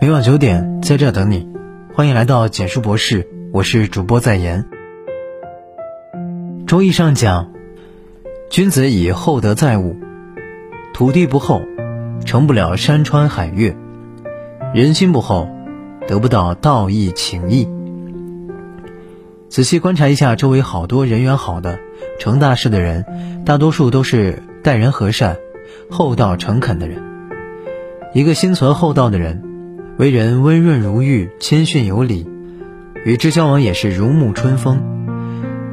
每晚九点，在这等你。欢迎来到简书博士，我是主播在言。周易上讲，君子以厚德载物，土地不厚，成不了山川海岳；人心不厚，得不到道义情义。仔细观察一下周围好多人缘好的、成大事的人，大多数都是待人和善、厚道诚恳的人。一个心存厚道的人。为人温润如玉，谦逊有礼，与之交往也是如沐春风。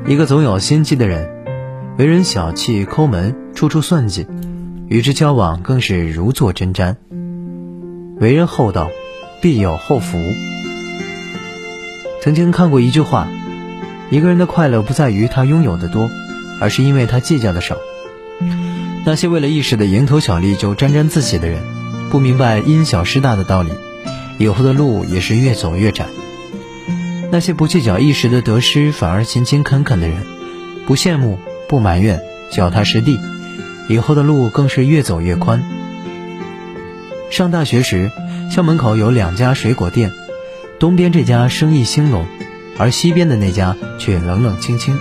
一个总有心机的人，为人小气抠门，处处算计，与之交往更是如坐针毡。为人厚道，必有厚福。曾经看过一句话：一个人的快乐不在于他拥有的多，而是因为他计较的少。那些为了一时的蝇头小利就沾沾自喜的人，不明白因小失大的道理。以后的路也是越走越窄。那些不计较一时的得失，反而勤勤恳恳的人，不羡慕，不埋怨，脚踏实地，以后的路更是越走越宽。上大学时，校门口有两家水果店，东边这家生意兴隆，而西边的那家却冷冷清清。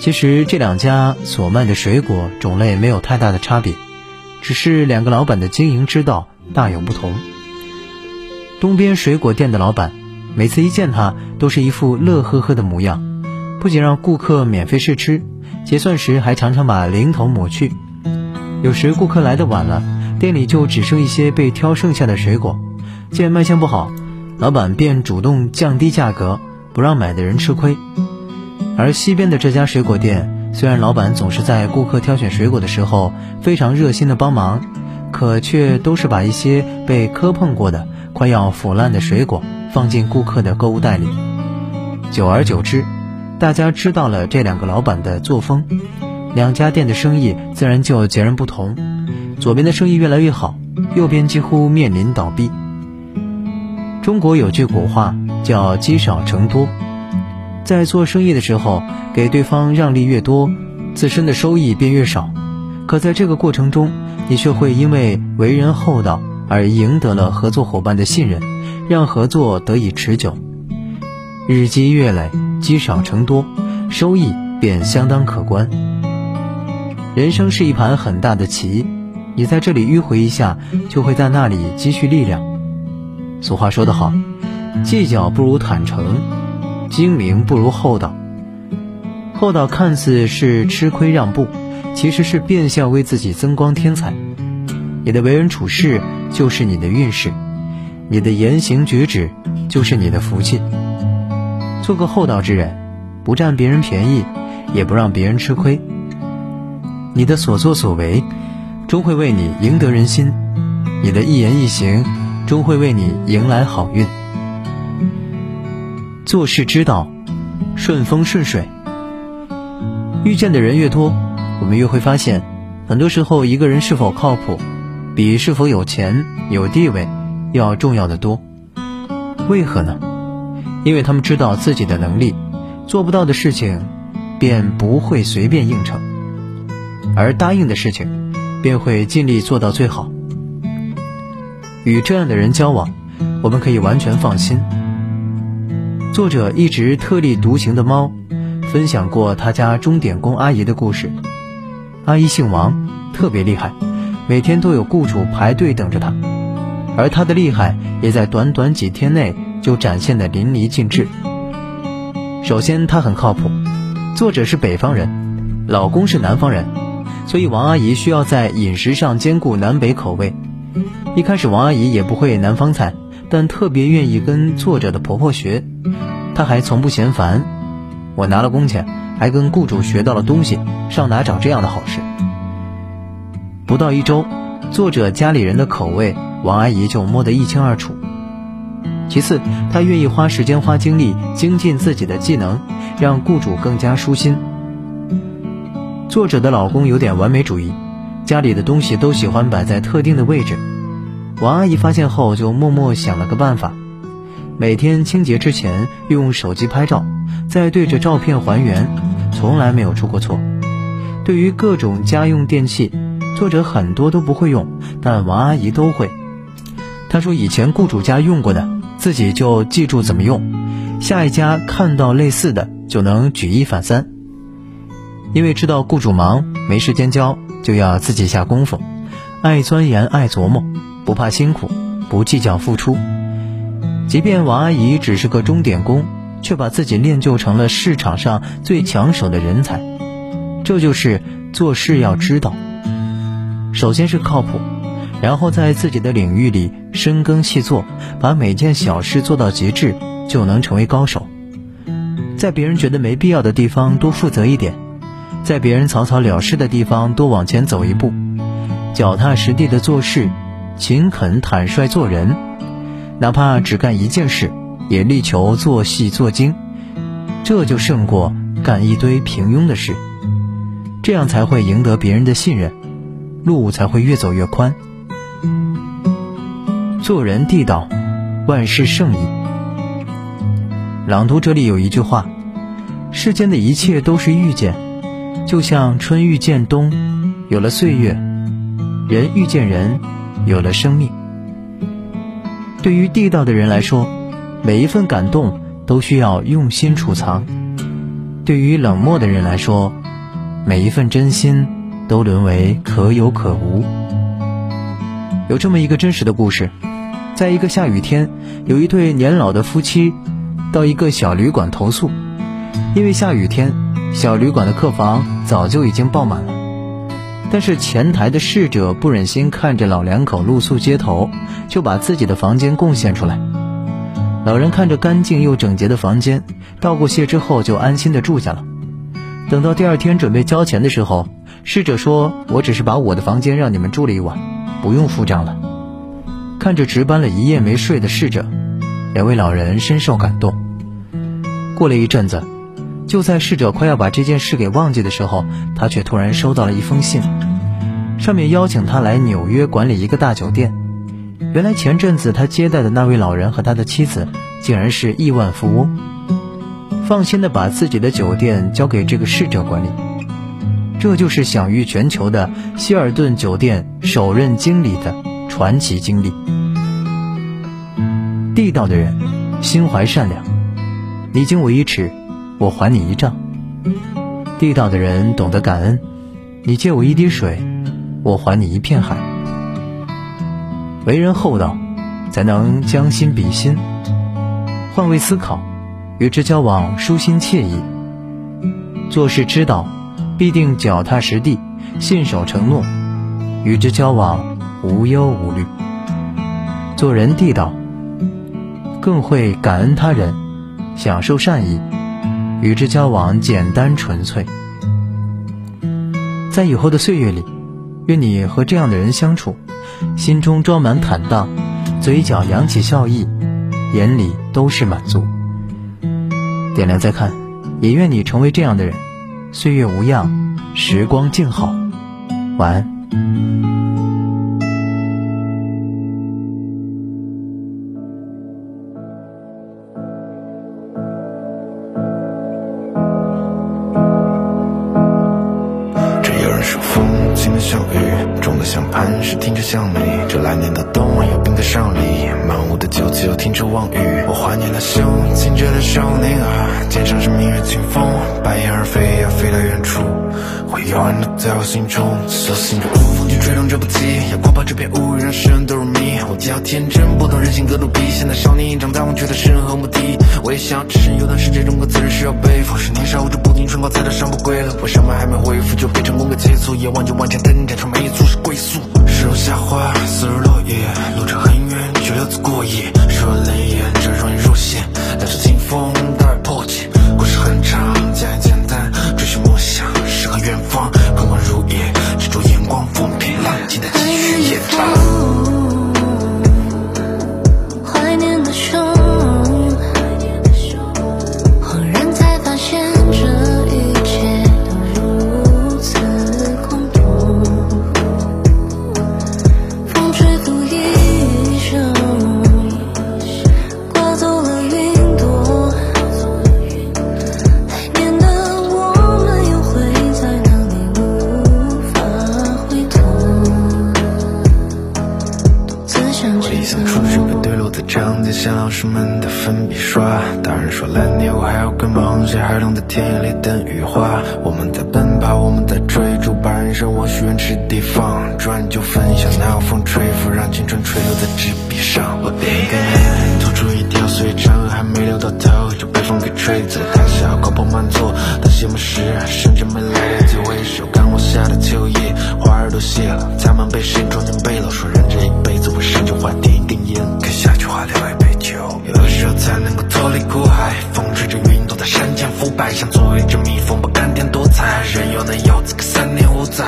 其实这两家所卖的水果种类没有太大的差别，只是两个老板的经营之道大有不同。东边水果店的老板，每次一见他都是一副乐呵呵的模样，不仅让顾客免费试吃，结算时还常常把零头抹去。有时顾客来的晚了，店里就只剩一些被挑剩下的水果，见卖相不好，老板便主动降低价格，不让买的人吃亏。而西边的这家水果店，虽然老板总是在顾客挑选水果的时候非常热心的帮忙，可却都是把一些被磕碰过的。快要腐烂的水果放进顾客的购物袋里，久而久之，大家知道了这两个老板的作风，两家店的生意自然就截然不同。左边的生意越来越好，右边几乎面临倒闭。中国有句古话叫“积少成多”，在做生意的时候，给对方让利越多，自身的收益便越少。可在这个过程中，你却会因为为人厚道。而赢得了合作伙伴的信任，让合作得以持久。日积月累，积少成多，收益便相当可观。人生是一盘很大的棋，你在这里迂回一下，就会在那里积蓄力量。俗话说得好，计较不如坦诚，精明不如厚道。厚道看似是吃亏让步，其实是变相为自己增光添彩。你的为人处事就是你的运势，你的言行举止就是你的福气。做个厚道之人，不占别人便宜，也不让别人吃亏。你的所作所为，终会为你赢得人心；你的一言一行，终会为你迎来好运。做事之道，顺风顺水。遇见的人越多，我们越会发现，很多时候一个人是否靠谱。比是否有钱有地位要重要的多，为何呢？因为他们知道自己的能力，做不到的事情，便不会随便应承；而答应的事情，便会尽力做到最好。与这样的人交往，我们可以完全放心。作者一直特立独行的猫，分享过他家钟点工阿姨的故事。阿姨姓王，特别厉害。每天都有雇主排队等着他，而他的厉害也在短短几天内就展现的淋漓尽致。首先，他很靠谱。作者是北方人，老公是南方人，所以王阿姨需要在饮食上兼顾南北口味。一开始，王阿姨也不会南方菜，但特别愿意跟作者的婆婆学。她还从不嫌烦。我拿了工钱，还跟雇主学到了东西，上哪找这样的好事？不到一周，作者家里人的口味，王阿姨就摸得一清二楚。其次，她愿意花时间花精力精进自己的技能，让雇主更加舒心。作者的老公有点完美主义，家里的东西都喜欢摆在特定的位置。王阿姨发现后，就默默想了个办法：每天清洁之前用手机拍照，再对着照片还原，从来没有出过错。对于各种家用电器。作者很多都不会用，但王阿姨都会。她说以前雇主家用过的，自己就记住怎么用，下一家看到类似的就能举一反三。因为知道雇主忙没时间教，就要自己下功夫，爱钻研爱琢磨，不怕辛苦，不计较付出。即便王阿姨只是个钟点工，却把自己练就成了市场上最抢手的人才。这就是做事要知道，首先是靠谱，然后在自己的领域里深耕细作，把每件小事做到极致，就能成为高手。在别人觉得没必要的地方多负责一点，在别人草草了事的地方多往前走一步，脚踏实地的做事，勤恳坦率做人。哪怕只干一件事，也力求做细做精，这就胜过干一堆平庸的事。这样才会赢得别人的信任，路才会越走越宽。做人地道，万事胜意。朗读这里有一句话：世间的一切都是遇见，就像春遇见冬，有了岁月；人遇见人，有了生命。对于地道的人来说，每一份感动都需要用心储藏；对于冷漠的人来说，每一份真心都沦为可有可无。有这么一个真实的故事，在一个下雨天，有一对年老的夫妻到一个小旅馆投宿，因为下雨天，小旅馆的客房早就已经爆满了。但是前台的侍者不忍心看着老两口露宿街头，就把自己的房间贡献出来。老人看着干净又整洁的房间，道过谢之后就安心的住下了。等到第二天准备交钱的时候，侍者说：“我只是把我的房间让你们住了一晚，不用付账了。”看着值班了一夜没睡的侍者，两位老人深受感动。过了一阵子。就在侍者快要把这件事给忘记的时候，他却突然收到了一封信，上面邀请他来纽约管理一个大酒店。原来前阵子他接待的那位老人和他的妻子，竟然是亿万富翁，放心的把自己的酒店交给这个侍者管理。这就是享誉全球的希尔顿酒店首任经理的传奇经历。地道的人，心怀善良，你敬我一尺。我还你一丈。地道的人懂得感恩，你借我一滴水，我还你一片海。为人厚道，才能将心比心，换位思考，与之交往舒心惬意。做事之道，必定脚踏实地，信守承诺，与之交往无忧无虑。做人地道，更会感恩他人，享受善意。与之交往简单纯粹，在以后的岁月里，愿你和这样的人相处，心中装满坦荡，嘴角扬起笑意，眼里都是满足。点亮再看，也愿你成为这样的人，岁月无恙，时光静好。晚安。像你，这来年的冬有冰在上里，满屋的酒气又停止望雨。我怀念那雄清澈的少年啊，肩上是明月清风，白燕儿飞呀飞到远处，会永远的在我心中。所幸这风去吹动这部棋，要跨破这片乌云，让世人都入迷。我叫天真，不懂人心隔肚皮。现在少年长大忘却的诗人和目的。我也想，只是有段时这种歌词需要背负。是年少无知，不听春光，才到上不归了。我上班还没恢复，就被成功给催促。夜晚就往前登，战场没错是归宿。时如夏花，似如落叶，路程很远，却留字过夜。说泪眼，这容易入线，两手清风，带而破茧。故事很长，简简单，追寻梦想，诗和远方，空空如也，执着眼光，风平浪静的继续演唱。粉笔刷。大人说蓝天，我还要更忙些，孩童在田野里等雨花。我们在奔跑，我们在追逐，把人生我许愿池地方，转就分享，哪有风吹拂，让青春垂留在纸笔上。我点一根烟，吐出一条碎长河，还没流到头，就被风给吹走。太小，高朋满座，当谢幕时，甚至没来得及挥手，看我下的秋叶，花儿都谢了，他们被谁装进背篓，说人这一辈子为生就换点一根烟，下句话留一杯酒。有的时候才能够脱离苦海，风吹着云朵在山间腐败，像做一只蜜蜂不甘甜多采，人又能有资格三年五载？